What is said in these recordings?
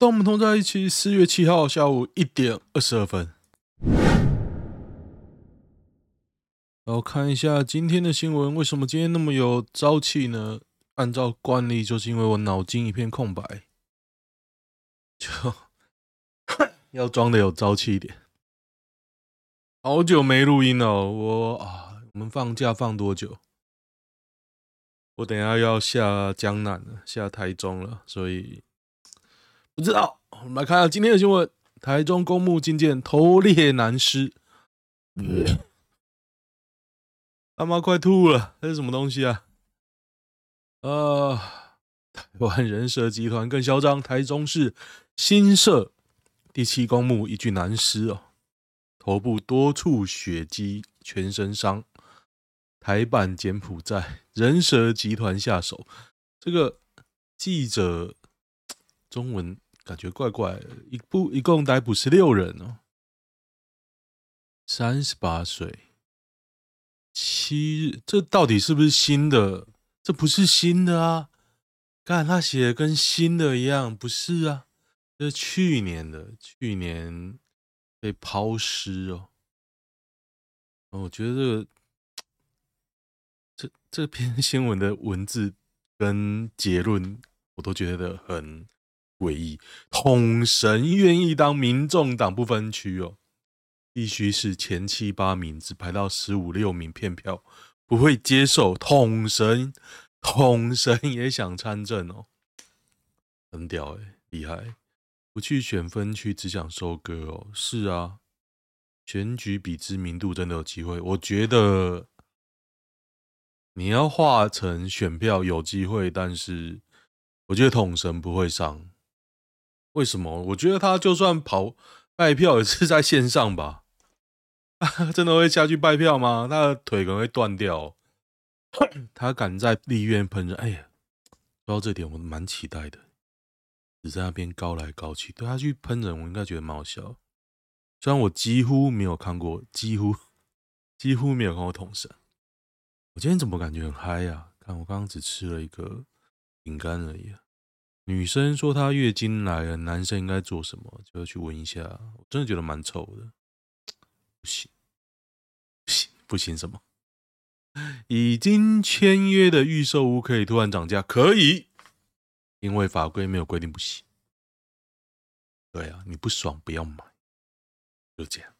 当我们同在一起，四月七号下午一点二十二分。然后看一下今天的新闻，为什么今天那么有朝气呢？按照惯例，就是因为我脑筋一片空白，就 要装的有朝气一点。好久没录音了，我啊，我们放假放多久？我等下要下江南了，下台中了，所以。不知道，我们来看下今天的新闻。台中公墓惊见头裂男尸，他妈快吐了！这是什么东西啊？呃，台湾人蛇集团更嚣张，台中市新社第七公墓一具男尸哦，头部多处血迹，全身伤。台版柬埔寨人蛇集团下手，这个记者中文。感觉怪怪的，一部一共逮捕十六人哦，三十八岁，七日，这到底是不是新的？这不是新的啊！看他写的跟新的一样，不是啊，这是去年的，去年被抛尸哦。我觉得这个这这篇新闻的文字跟结论，我都觉得很。诡异，统神愿意当民众党不分区哦，必须是前七八名只排到十五六名骗票，不会接受统神，统神也想参政哦，很屌哎，厉害，不去选分区只想收割哦，是啊，选举比知名度真的有机会，我觉得你要化成选票有机会，但是我觉得统神不会上。为什么？我觉得他就算跑拜票也是在线上吧？真的会下去拜票吗？他的腿可能会断掉。他敢在立院喷人？哎呀，说到这点，我蛮期待的。只在那边高来高去，对他去喷人，我应该觉得蛮好笑。虽然我几乎没有看过，几乎几乎没有看过统神。我今天怎么感觉很嗨呀？看我刚刚只吃了一个饼干而已。女生说她月经来了，男生应该做什么？就要去闻一下。我真的觉得蛮臭的，不行，不行，不行什么？已经签约的预售屋可以突然涨价？可以，因为法规没有规定不行。对啊，你不爽不要买，就这样。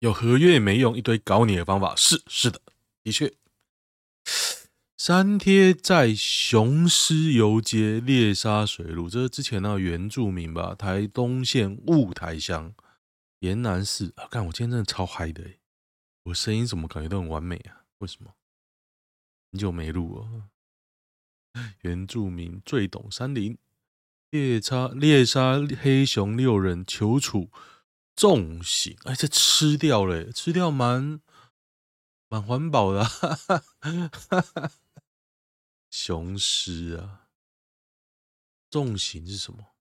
有合约也没用，一堆搞你的方法。是是的，的确。粘贴在雄狮游街猎杀水路，这是之前那个原住民吧？台东县雾台乡延南市啊！看我今天真的超嗨的，我声音怎么感觉都很完美啊？为什么？很久没录哦。原住民最懂山林，猎杀猎杀黑熊六人，求处重刑。哎，这吃掉了，吃掉蛮蛮环保的，哈哈哈哈。雄狮啊，重刑是什么？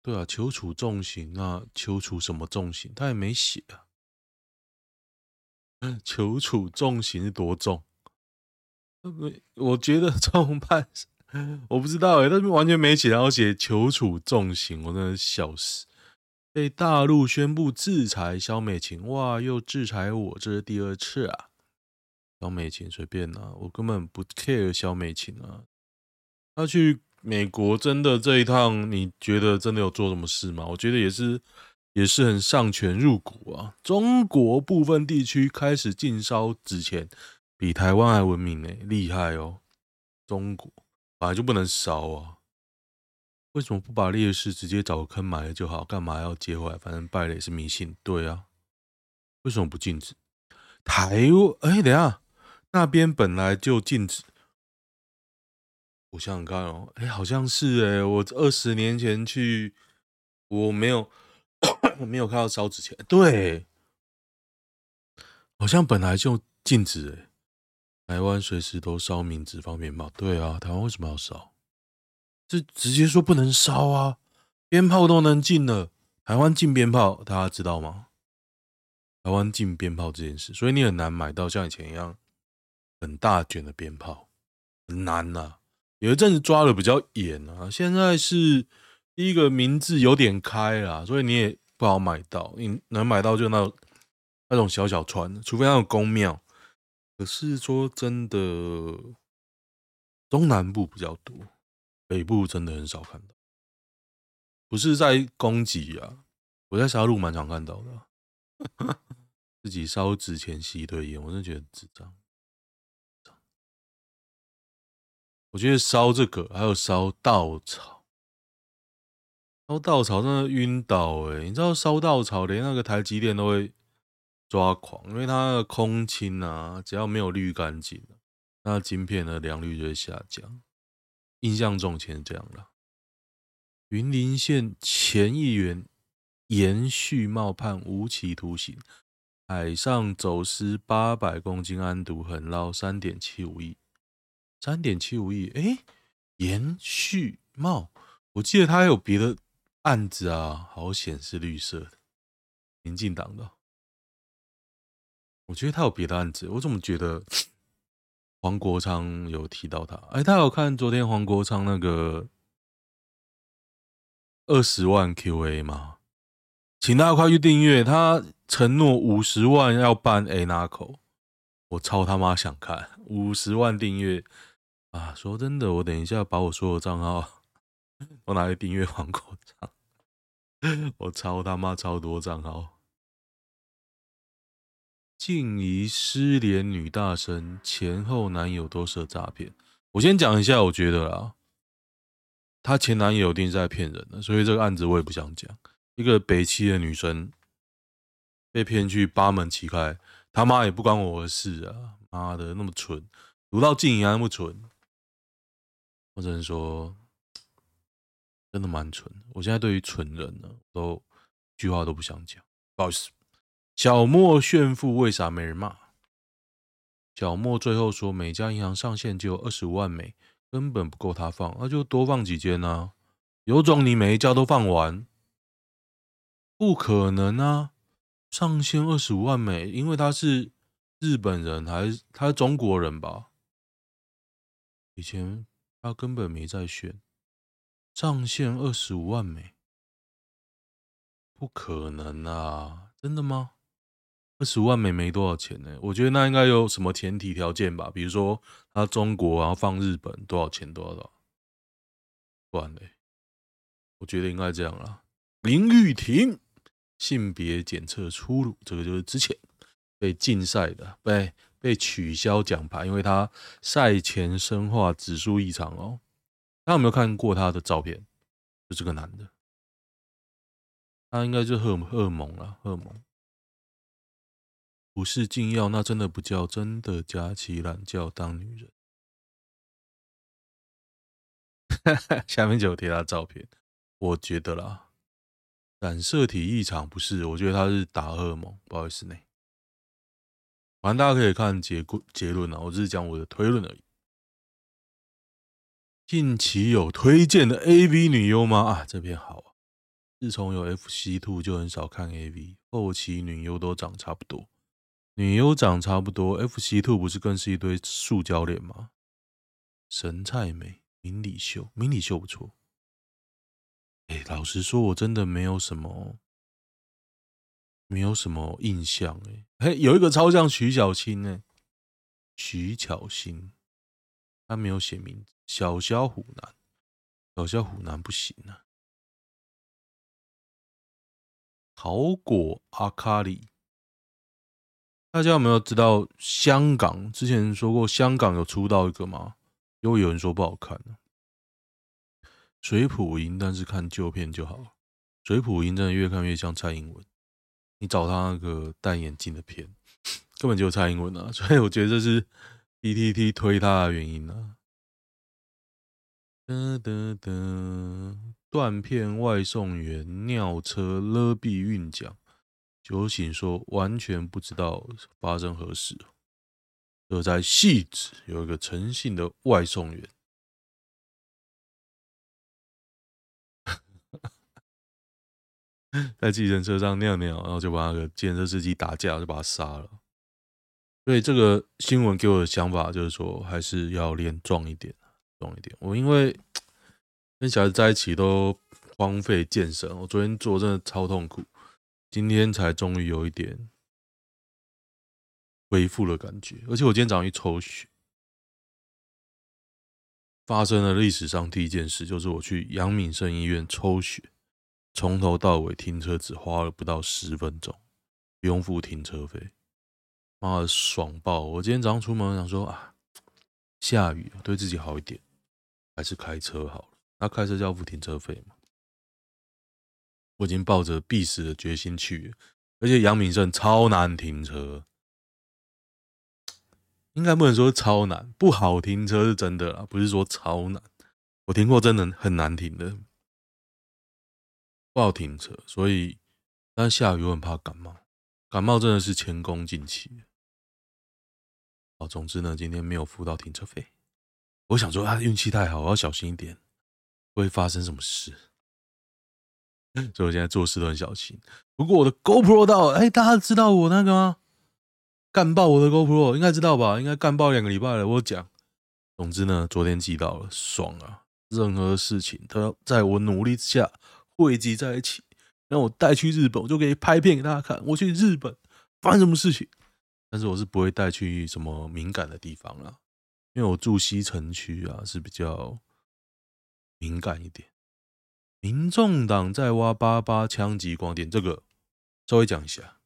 对啊，求处重刑那，求处什么重刑？他也没写啊。求处重刑是多重？我觉得 重判，我不知道哎，他完全没写，然后写求处重刑，我真的笑死。被大陆宣布制裁肖美琴，哇，又制裁我，这是第二次啊。小美琴随便啊，我根本不 care 小美琴啊。他去美国真的这一趟，你觉得真的有做什么事吗？我觉得也是，也是很上权入股啊。中国部分地区开始禁烧纸钱，比台湾还文明呢，厉害哦。中国本来就不能烧啊，为什么不把烈士直接找个坑埋了就好？干嘛要接回来？反正败了也是迷信，对啊。为什么不禁止？台湾？哎，等下。那边本来就禁止，我想想看哦，哎，好像是哎，我二十年前去，我没有我没有看到烧纸钱，对，好像本来就禁止哎，台湾随时都烧冥纸放鞭炮，对啊，台湾为什么要烧？这直接说不能烧啊，鞭炮都能禁了，台湾禁鞭炮，大家知道吗？台湾禁鞭炮这件事，所以你很难买到像以前一样。很大卷的鞭炮很难呐、啊，有一阵子抓的比较严啊，现在是第一个名字有点开啦，所以你也不好买到，你能买到就那那种小小串，除非那种宫庙。可是说真的，中南部比较多，北部真的很少看到。不是在攻击啊，我在沙鹿蛮常看到的。自己烧纸钱吸一堆烟，我真的觉得智障。我觉得烧这个还有烧稻草，烧稻草真的晕倒哎！你知道烧稻草连那个台积电都会抓狂，因为它的空清啊，只要没有滤干净，那晶片的良率就会下降。印象中前是这样的。云林县前议员颜旭茂判无期徒刑，海上走私八百公斤安毒，狠捞三点七五亿。三点七五亿，哎，颜旭茂，我记得他还有别的案子啊，好险是绿色的，民进党的。我觉得他有别的案子，我怎么觉得黄国昌有提到他？哎，他有看昨天黄国昌那个二十万 QA 吗？请大家快去订阅，他承诺五十万要办 Anaco，我超他妈想看五十万订阅。啊，说真的，我等一下把我所有账号我拿来订阅黄国昌，我超他妈超多账号。静怡失联女大生前后男友都设诈骗，我先讲一下，我觉得啦，她前男友一定是在骗人的，所以这个案子我也不想讲。一个北七的女生被骗去八门旗开，他妈也不关我的事啊！妈的，那么蠢，读到静怡还那么蠢。我只能说，真的蛮蠢。我现在对于蠢人呢，都句话都不想讲。不好意思，小莫炫富为啥没人骂？小莫最后说，每家银行上限只有二十五万美，根本不够他放，那就多放几间啊。有种你每一家都放完？不可能啊！上限二十五万美，因为他是日本人还是他是中国人吧？以前。他根本没在选，上限二十五万枚，不可能啊！真的吗？二十五万美没多少钱呢？我觉得那应该有什么前提条件吧，比如说他中国然后放日本多少钱多少多少，不然嘞，我觉得应该这样啦。林玉婷性别检测出炉，这个就是之前被禁赛的，被。被取消奖牌，因为他赛前生化指数异常哦。大家有没有看过他的照片？就这个男的，他应该就是荷荷尔蒙了，荷尔蒙不是禁药，那真的不叫真的假期懒觉当女人。下面就有贴他照片，我觉得啦，染色体异常不是，我觉得他是打荷尔蒙，不好意思呢。反正大家可以看结论结论啊，我只是讲我的推论而已。近期有推荐的 AV 女优吗？啊，这边好。自从有 FC Two 就很少看 AV，后期女优都长差不多。女优长差不多，FC Two 不是更是一堆塑胶脸吗？神菜美，明里秀，明里秀不错。哎、老实说，我真的没有什么。没有什么印象哎，嘿，有一个超像徐小青哎，徐巧芯，他没有写名字，小肖虎男，小肖虎男不行啊。好果阿卡里，大家有没有知道香港？之前说过香港有出道一个吗？因为有人说不好看呢。水普音，但是看旧片就好。水普音真的越看越像蔡英文。你找他那个戴眼镜的片，根本就是蔡英文啊！所以我觉得这是 PTT 推他的原因啊。哒哒哒，断片外送员尿车勒毙运奖，酒醒说完全不知道发生何事。而在汐止有一个诚信的外送员。在计程车上尿尿，然后就把那个计程车司机打架，就把他杀了。所以这个新闻给我的想法就是说，还是要练壮一点。壮一点。我因为 跟小孩子在一起都荒废健身，我昨天做真的超痛苦，今天才终于有一点恢复的感觉。而且我今天早上一抽血，发生了历史上第一件事，就是我去阳明圣医院抽血，从头到尾停车只花了不到十分钟，不用付停车费。妈的，爽爆！我今天早上出门，想说啊，下雨，对自己好一点，还是开车好了。那开车就要付停车费嘛？我已经抱着必死的决心去，而且阳明圣超难停车，应该不能说超难，不好停车是真的啦，不是说超难。我停过真的很难停的，不好停车，所以但下雨我很怕感冒，感冒真的是前功尽弃。好，总之呢，今天没有付到停车费。我想说，他运气太好，我要小心一点，不会发生什么事。所以我现在做事都很小心。不过我的 GoPro 到了，哎，大家知道我那个吗？干爆我的 GoPro，应该知道吧？应该干爆两个礼拜了。我讲，总之呢，昨天寄到了，爽啊！任何事情都要在我努力之下汇集在一起，让我带去日本，我就可以拍片给大家看。我去日本发生什么事情？但是我是不会带去什么敏感的地方啦，因为我住西城区啊，是比较敏感一点。民众党在挖八八枪击光电，这个稍微讲一下。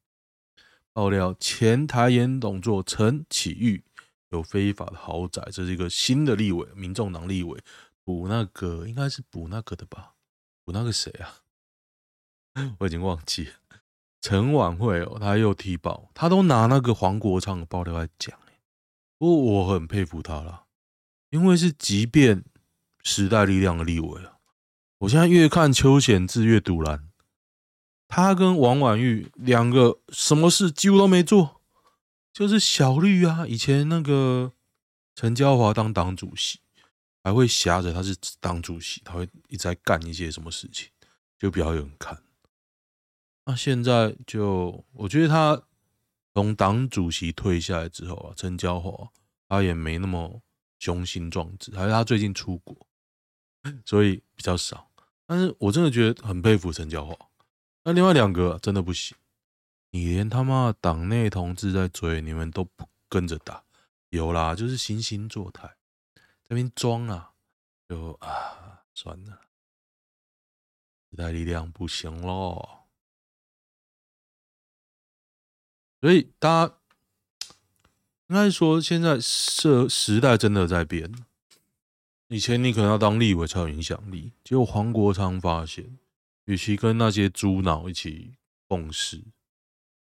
爆料前台盐董座陈启玉有非法的豪宅，这是一个新的立委，民众党立委补那个应该是补那个的吧？补那个谁啊？我已经忘记了。陈婉慧哦，他又踢爆，他都拿那个黄国昌的爆料来讲，不过我很佩服他啦，因为是即便时代力量的立委啊，我现在越看邱显志越赌烂，他跟王婉玉两个什么事几乎都没做，就是小绿啊，以前那个陈椒华当党主席，还会挟着他是党主席，他会一直在干一些什么事情，就比较有人看。那现在就，我觉得他从党主席退下来之后啊，陈椒华他也没那么雄心壮志，还是他最近出国，所以比较少。但是我真的觉得很佩服陈椒华。那另外两个真的不行，你连他妈党内同志在追，你们都不跟着打，有啦，就是惺惺作态，这边装啊，就啊，算了，时代力量不行喽。所以，大家应该说，现在社时代真的在变。以前你可能要当立委才有影响力，结果黄国昌发现，与其跟那些猪脑一起共事，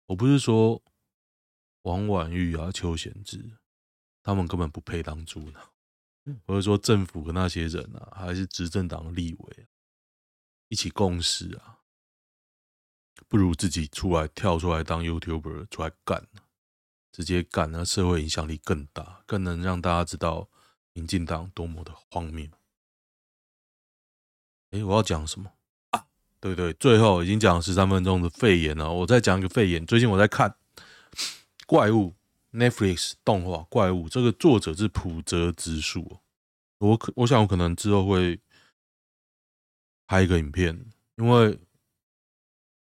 我不是说王婉玉啊、邱显智，他们根本不配当猪脑，或者说政府的那些人啊，还是执政党的立委一起共事啊。不如自己出来跳出来当 YouTuber 出来干，直接干，那社会影响力更大，更能让大家知道民进党多么的荒谬。哎，我要讲什么啊？对对，最后已经讲了十三分钟的肺炎了，我再讲一个肺炎。最近我在看怪物 Netflix 动画《怪物》，这个作者是浦泽直树。我可我想我可能之后会拍一个影片，因为。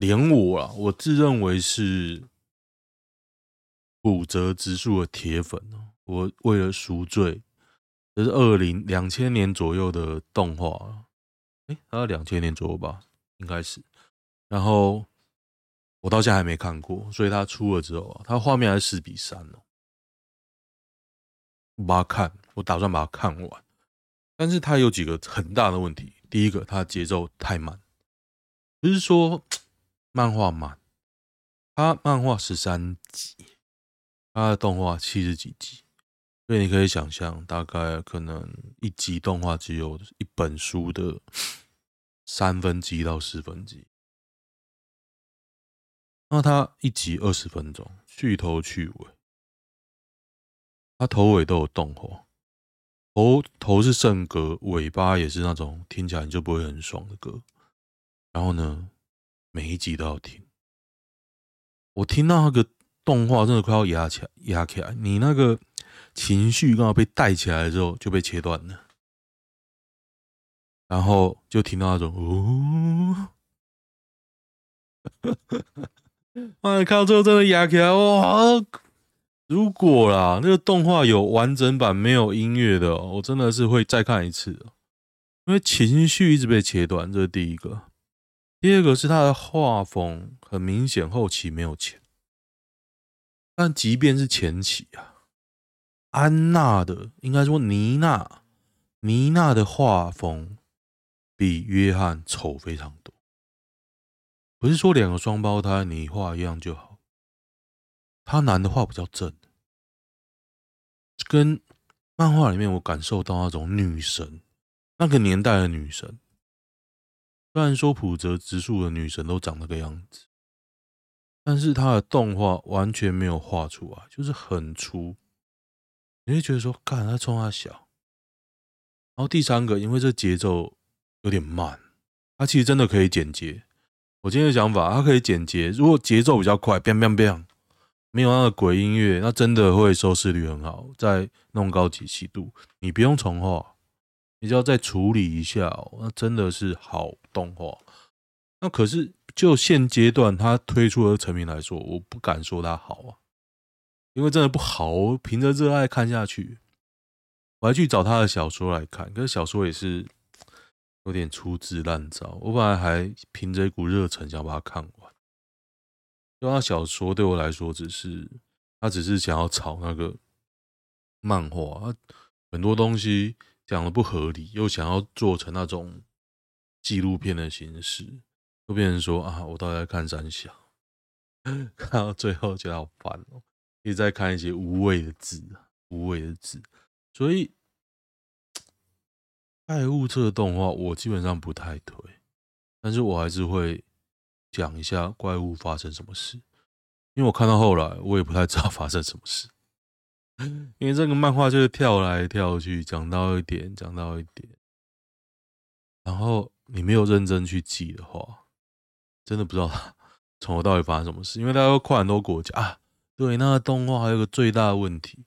连我啊，我自认为是浦泽直树的铁粉哦。我为了赎罪，这是二零两千年左右的动画，哎，还有两千年左右吧，应该是。然后我到现在还没看过，所以他出了之后啊，他画面还是四比三哦。我把它看，我打算把它看完，但是它有几个很大的问题。第一个，它节奏太慢，不是说。漫画慢，它漫画十三集，它的动画七十几集，所以你可以想象，大概可能一集动画只有一本书的三分之一到四分之一。那它一集二十分钟，去头去尾，它头尾都有动画，头头是圣歌，尾巴也是那种听起来你就不会很爽的歌。然后呢，每一集都要听，我听到那个动画真的快要压起来，压起来，你那个情绪刚好被带起来之后就被切断了。然后就听到那种哦，哎，看到最后真的哑起来哇！如果啦，那个动画有完整版没有音乐的，我真的是会再看一次，因为情绪一直被切断，这是第一个。第二个是他的画风很明显后期没有钱，但即便是前期啊，安娜的应该说妮娜，妮娜的画风比约翰丑非常多。不是说两个双胞胎你画一样就好，他男的画比较正。跟漫画里面我感受到那种女神，那个年代的女神，虽然说浦泽直树的女神都长那个样子，但是她的动画完全没有画出来，就是很粗，你会觉得说，干他冲他小。然后第三个，因为这节奏有点慢，它其实真的可以剪接。我今天的想法，它可以简洁，如果节奏比较快，biang biang biang。没有那个鬼音乐，那真的会收视率很好。再弄高解析度，你不用重画，你只要再处理一下，那真的是好动画。那可是就现阶段它推出的成品来说，我不敢说它好啊，因为真的不好。凭着热爱看下去，我还去找他的小说来看，可是小说也是有点粗制滥造。我本来还凭着一股热忱想把它看完。就他小说对我来说，只是他只是想要炒那个漫画，很多东西讲的不合理，又想要做成那种纪录片的形式，就变成说啊，我到底在看三小，看到最后觉得好烦哦，一直在看一些无谓的字，无谓的字，所以怪物这个动画我基本上不太推，但是我还是会。讲一下怪物发生什么事，因为我看到后来，我也不太知道 发生什么事，因为这个漫画就是跳来跳去，讲到一点，讲到一点，然后你没有认真去记的话，真的不知道 从头到尾发生什么事。因为大家都跨很多国家啊，对，那个动画还有个最大的问题，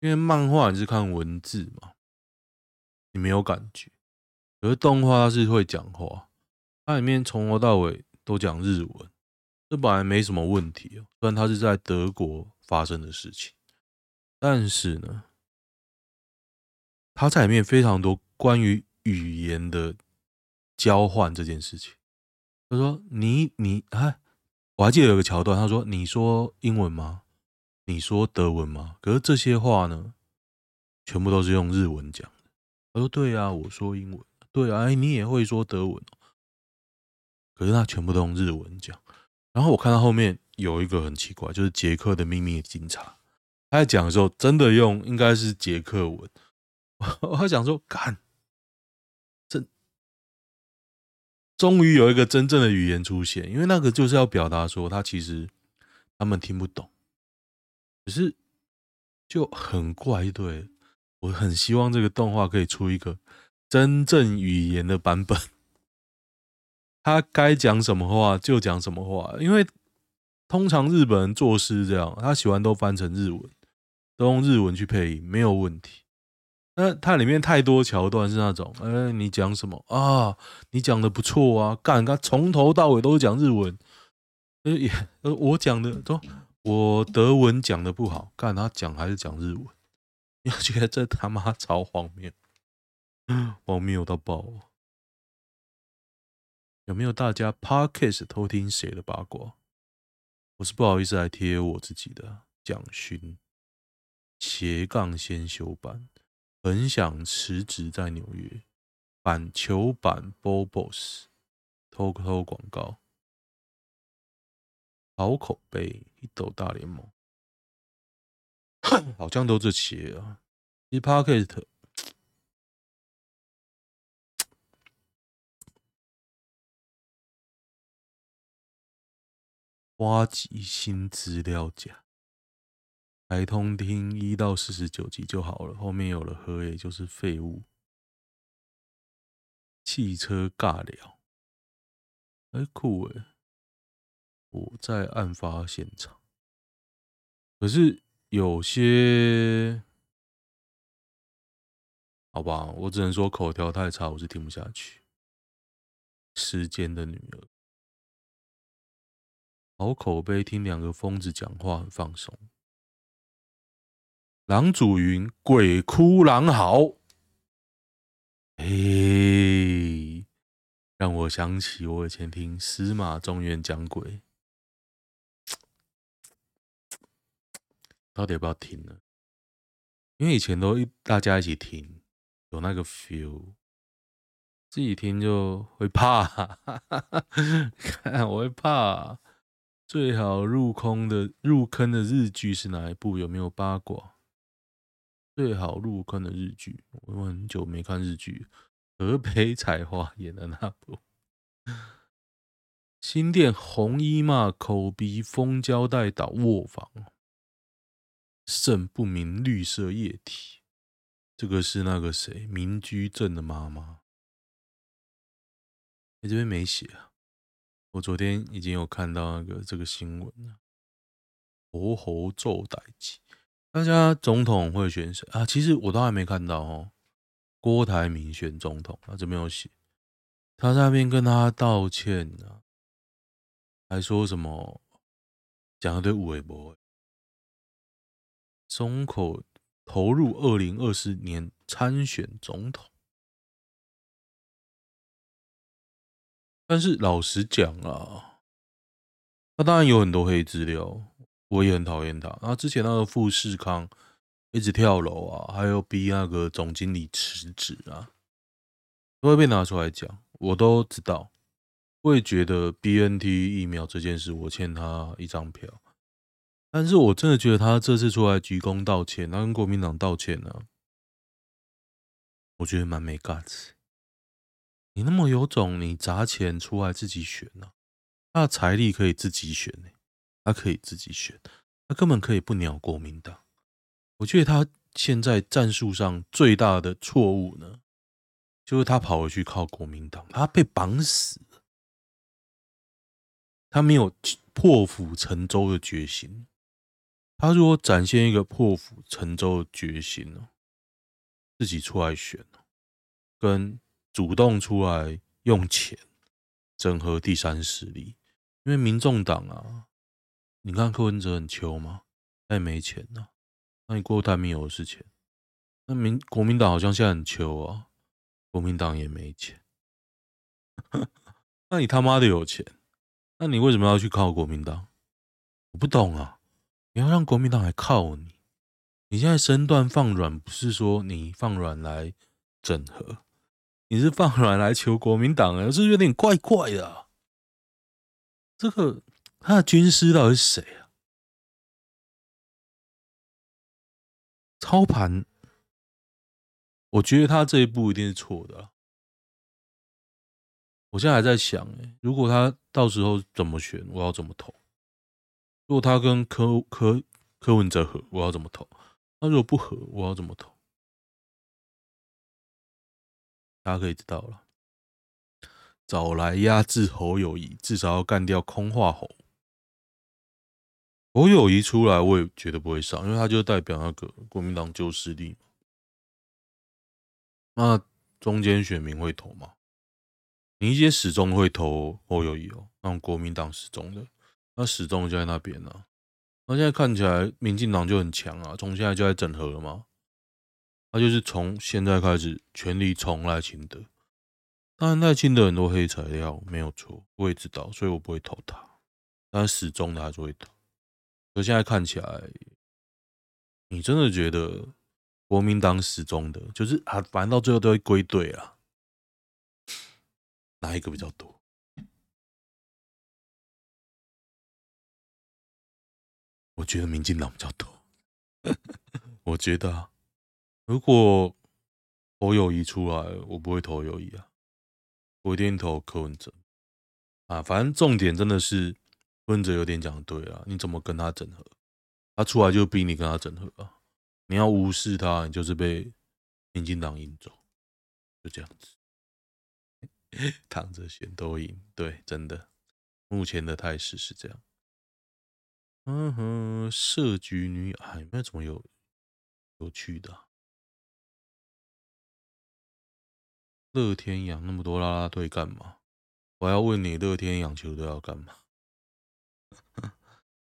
因为漫画你是看文字嘛，你没有感觉，可是动画它是会讲话，它里面从头到尾。都讲日文，这本来没什么问题哦。虽然它是在德国发生的事情，但是呢，它在里面非常多关于语言的交换这件事情。他说：“你你哎，我还记得有个桥段，他说：‘你说英文吗？你说德文吗？’可是这些话呢，全部都是用日文讲。他说：‘对啊，我说英文。对啊，哎，你也会说德文。’可是他全部都用日文讲，然后我看到后面有一个很奇怪，就是杰克的秘密警察，他在讲的时候真的用应该是捷克文，我还想说，干，这终于有一个真正的语言出现，因为那个就是要表达说他其实他们听不懂，可是就很怪，对，我很希望这个动画可以出一个真正语言的版本。他该讲什么话就讲什么话，因为通常日本人做事这样，他喜欢都翻成日文，都用日文去配音，没有问题。那它里面太多桥段是那种，哎、你讲什么啊？你讲的不错啊，干，他从头到尾都是讲日文，呃，也，我讲的都，我德文讲的不好，干，他讲还是讲日文，你觉得这他妈超荒谬，荒谬到爆。有没有大家 Podcast 偷听谁的八卦？我是不好意思来贴我自己的蒋勋斜杠先修班，很想辞职在纽约板球版 Bobos 偷偷广告，好口碑一抖大联盟，好像都这些啊。其实 Podcast。挖集新资料夹，台通听一到四十九集就好了，后面有了和也就是废物。汽车尬聊，哎、酷哎！我在案发现场，可是有些好吧，我只能说口条太差，我是听不下去。时间的女儿，好口碑，听两个疯子讲话很放松。郎祖云，鬼哭狼嚎，嘿，让我想起我以前听司马中原讲鬼，到底要不要听呢？因为以前都一大家一起听，有那个 feel。自己听就会怕，看 我会怕。最好入空的入坑的日剧是哪一部？有没有八卦？最好入坑的日剧，我很久没看日剧。河北彩花演的那部。新店红衣嘛，口鼻封胶带倒卧房，渗不明绿色液体。这个是那个谁？民居镇的妈妈。你这边没写啊？我昨天已经有看到那个这个新闻了。猴猴做代志，大家总统会选谁啊？其实我都还没看到哦。郭台铭选总统，他这边有写，他在那边跟他道歉啊，还说什么讲的对五位博，松口投入二零二四年参选总统。但是老实讲啊，他当然有很多黑资料，我也很讨厌他。然后之前那个富士康一直跳楼啊，还有逼那个总经理辞职啊，都会被拿出来讲，我都知道。我也觉得 BNT 疫苗这件事，我欠他一张票。但是我真的觉得他这次出来鞠躬道歉，他跟国民党道歉呢、我觉得蛮没 guts。你那么有种，你砸钱出来自己选呢、啊？他的财力可以自己选呢、他可以自己选，他根本可以不鸟国民党。我觉得他现在战术上最大的错误呢，就是他跑回去靠国民党，他被绑死，他没有破釜沉舟的决心。他如果展现一个破釜沉舟的决心呢，自己出来选跟。主动出来用钱整合第三势力，因为民众党啊，你看柯文哲很穷吗？他也没钱呐、啊。那你郭台铭有的是钱，那民国民党好像现在很穷啊，国民党也没钱。那你他妈的有钱，那你为什么要去靠国民党？我不懂啊，你要让国民党来靠你？你现在身段放软，不是说你放软来整合？你是放软来求国民党啊？是有点怪怪的啊？这个他的军师到底是谁啊？操盘，我觉得他这一步一定是错的。我现在还在想，哎，如果他到时候怎么选，我要怎么投？如果他跟柯柯柯文哲合，我要怎么投？那如果不合，我要怎么投？大家可以知道了，早来压制侯友谊，至少要干掉空话侯。侯友谊出来，我也觉得不会上，因为他就代表那个国民党旧势力。那中间选民会投吗？你一些始终会投侯友谊哦，那种国民党始终的，那始终就在那边呢、啊。那现在看起来，民进党就很强啊，从现在就在整合了吗？他就是从现在开始全力冲赖清德，当然赖清德很多黑材料没有错，我也知道，所以我不会投他。但始终的还是会投。可现在看起来，你真的觉得国民党始终的，就是啊，反正到最后都会归队啊。哪一个比较多？我觉得民进党比较多。我觉得。如果侯友宜出来，我不会投友宜啊，我一定投柯文哲啊。反正重点真的是柯文哲有点讲对啊，你怎么跟他整合？他出来就逼你跟他整合啊。你要无视他，你就是被民进党引走，就这样子，躺着选都赢。对，真的，目前的态势是这样。嗯哼，设局女，哎，那怎么有有趣的？乐天养那么多啦啦队干嘛？我要问你，乐天养球队要干嘛？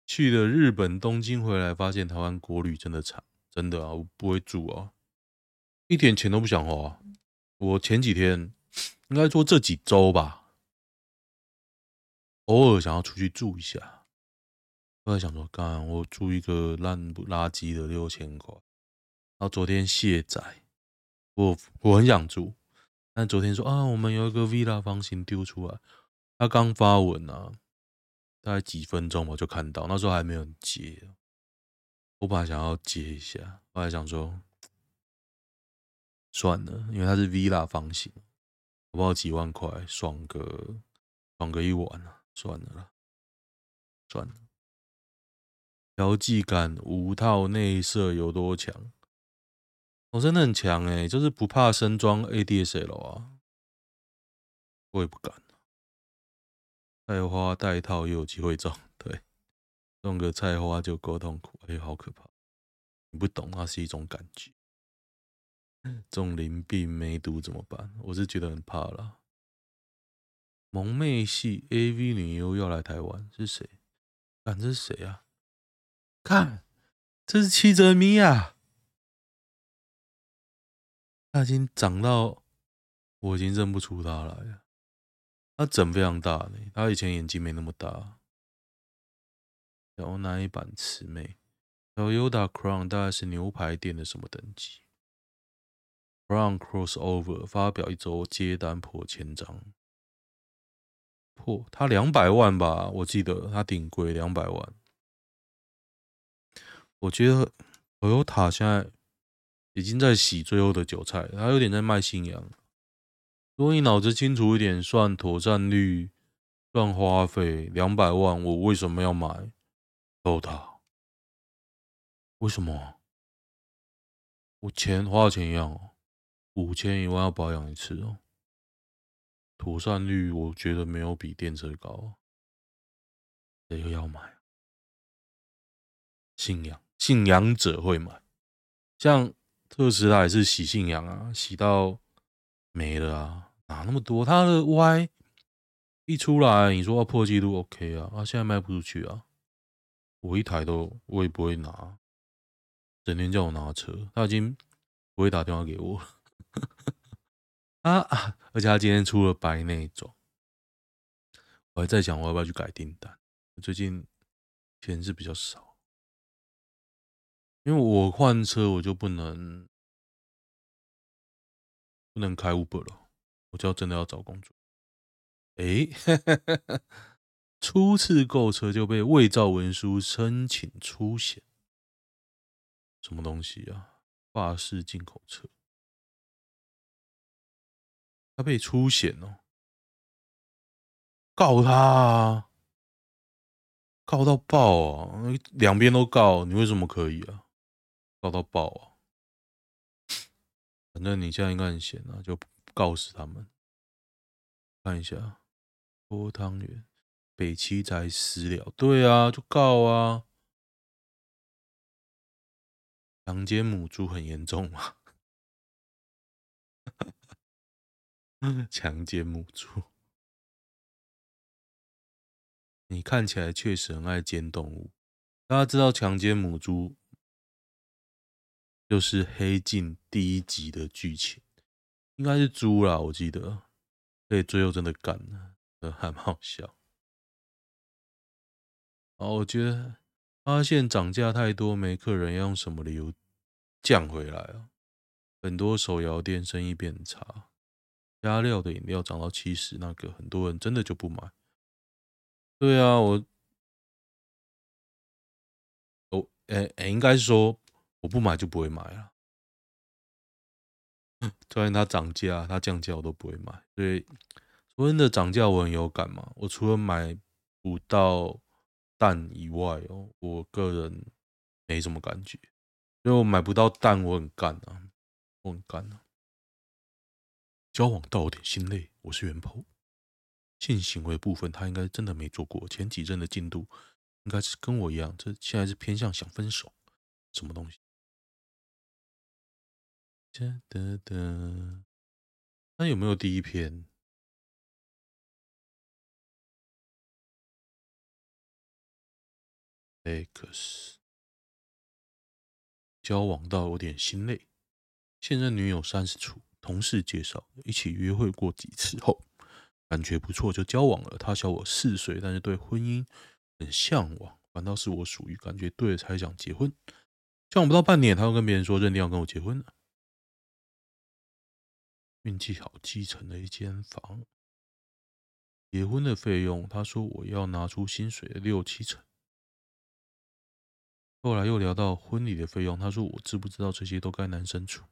去了日本东京回来，发现台湾国旅真的惨，真的啊，我不会住啊，一点钱都不想花。我前几天，应该说这几周吧，偶尔想要出去住一下，我在想说，干我租一个烂不拉几的六千块，然后昨天卸载，我我很想住，但昨天说啊，我们有一个 villa 房型丢出来，他刚发文啊。大概几分钟我就看到，那时候还没有人接。我本来想要接一下，后来想说算了，因为它是 villa 房型，我不知道几万块，爽个爽个一晚啊，算了啦，算了。调剂感无套内射有多强？我真的很强诶、就是不怕身装 ADSL 啊，我也不敢。菜花带套又有机会中，对，中个菜花就够痛苦，哎，好可怕！你不懂，那是一种感觉。中淋病梅毒怎么办？我是觉得很怕啦。萌妹系 AV 女优要来台湾，是谁？看这是谁啊？看，这是七泽米亚，他已经长到我已经认不出他来了。他整非常大呢，他以前眼睛没那么大。有哪一版慈妹？有 Yoda Crown 大概是牛排店的什么等级？Crown Crossover 发表一周接单破千张，破他两百万吧？我记得他顶贵，两百万。我觉得 Toyota 现在已经在洗最后的韭菜，他有点在卖信仰。如果你脑子清楚一点，算妥善率，算花费，两百万，我为什么要买？Toyota？为什么？我钱花钱一样哦，五千一万要保养一次哦。妥善率我觉得没有比电车高啊，谁又要买？信仰，信仰者会买，像特斯拉也是洗信仰啊，洗到没了啊。哪那么多？他的 Y 一出来，你说要破纪录，OK 啊？啊，现在卖不出去啊！我一台都我也不会拿，整天叫我拿车，他已经不会打电话给我了啊 啊！而且他今天出了白内装，我还在想我要不要去改订单。最近钱是比较少，因为我换车我就不能不能开 Uber 了。我就要真的要找工作，哎，初次购车就被伪造文书申请出险，什么东西啊？法式进口车，他被出险哦，告他啊，告到爆啊！两边都告，你为什么可以啊？告到爆啊！反正你现在应该很闲啊，就。告死他们！看一下，波汤圆北七宅私了，对啊，就告啊！强奸母猪很严重吗？强奸母猪，你看起来确实很爱奸动物。大家知道强奸母猪就是黑镜第一集的剧情。应该是猪啦，我记得，所以最后真的干了，呃，还蛮好笑。哦，我觉得发现涨价太多，没客人，要用什么理由降回来啊？很多手摇店生意变差，加料的饮料涨到七十，那个很多人真的就不买。对啊，我，我，哎，应该说我不买就不会买了。虽然它涨价，它降价我都不会买。所以昨天的涨价我很有感嘛。我除了买不到蛋以外哦，我个人没什么感觉。因为我买不到蛋，我很干啊，我很干啊。交往到有点心累，我是元鹏。性行为部分他应该真的没做过。前几任的进度应该是跟我一样，这现在是偏向想分手，什么东西？哒哒哒。那有没有第一篇？X 交往到有点心累，现任女友三十出，同事介绍，一起约会过几次后，感觉不错就交往了。他小我四岁，但是对婚姻很向往，反倒是我属于感觉对了才想结婚。交往不到半年，他又跟别人说认定要跟我结婚了。运气好，继承了一间房。结婚的费用，他说我要拿出薪水的六七成。后来又聊到婚礼的费用，他说我知不知道这些都该男生出。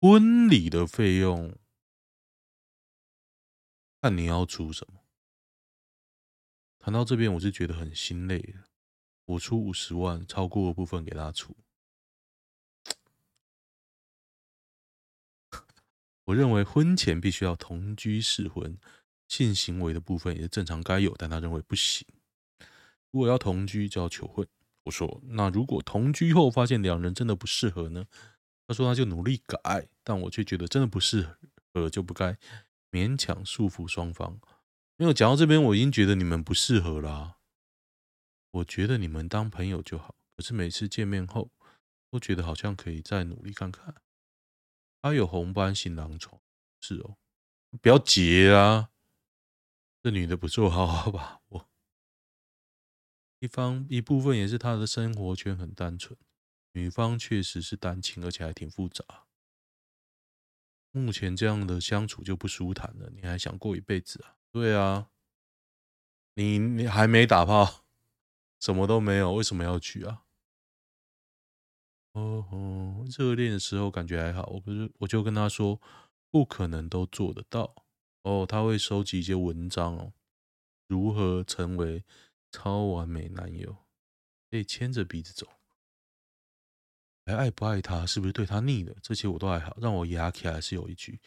婚礼的费用，看你要出什么。谈到这边，我是觉得很心累。我出五十万，超过部分给他出。我认为婚前必须要同居试婚，性行为的部分也是正常该有，但他认为不行。如果要同居，就要求婚。我说，那如果同居后发现两人真的不适合呢？他说，他就努力改，但我却觉得真的不适合，就不该勉强束缚双方。因为讲到这边，我已经觉得你们不适合啦、我觉得你们当朋友就好，可是每次见面后，都觉得好像可以再努力看看。他有红斑性狼疮，是哦，不要结啊！这女的不错，好好吧？我。一方一部分也是他的生活圈很单纯，女方确实是单亲，而且还挺复杂。目前这样的相处就不舒坦了，你还想过一辈子啊？对啊，你你还没打炮，什么都没有，为什么要娶啊？哦吼，热恋的时候感觉还好，我不是我就跟他说，不可能都做得到哦。他会收集一些文章哦，如何成为超完美男友，可以牵着鼻子走。还爱不爱他，是不是对他腻了？这些我都还好，让我牙起来是有一句，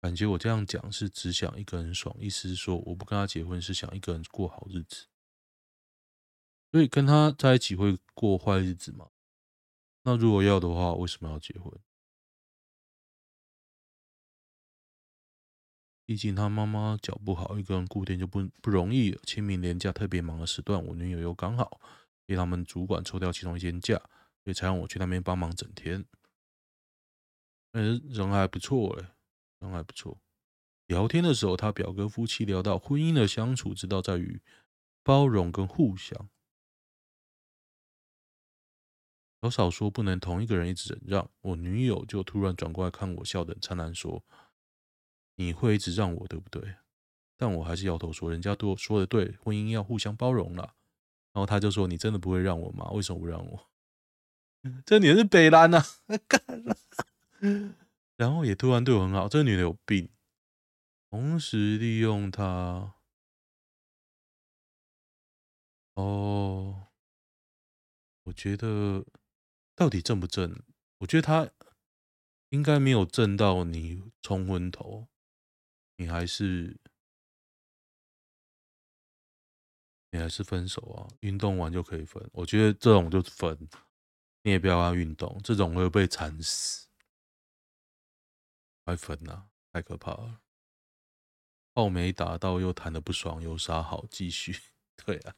感觉我这样讲是只想一个人爽，意思是说我不跟他结婚是想一个人过好日子，所以跟他在一起会过坏日子吗？那如果要的话，为什么要结婚？毕竟他妈妈脚不好，一个人顾店就不不容易。清明连假特别忙的时段，我女友又刚好被他们主管抽掉其中一天假，所以才让我去那边帮忙整天。嗯，人还不错哎，人还不错。聊天的时候，他表哥夫妻聊到婚姻的相处之道在于包容跟互相。小嫂说不能同一个人一直忍让，我女友就突然转过来看我，笑得灿烂，说：“你会一直让我，对不对？”但我还是摇头说：“人家都说的对，婚姻要互相包容啦。”然后他就说：“你真的不会让我吗？为什么不让我？” 这女的是北兰 呐，然后也突然对我很好，这个女的有病，同时利用她。哦，我觉得。到底正不正？我觉得他应该没有正到你冲昏头，你还是你还是分手啊？运动完就可以分，我觉得这种就分，你也不要运动，这种会被缠死，快分啊！太可怕了，炮没打到又谈得不爽，有啥好继续？对啊，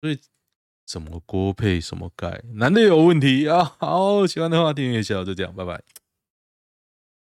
所以。什么锅配什么盖，男的有问题啊！好，喜欢的话订阅一下，就这样，拜拜。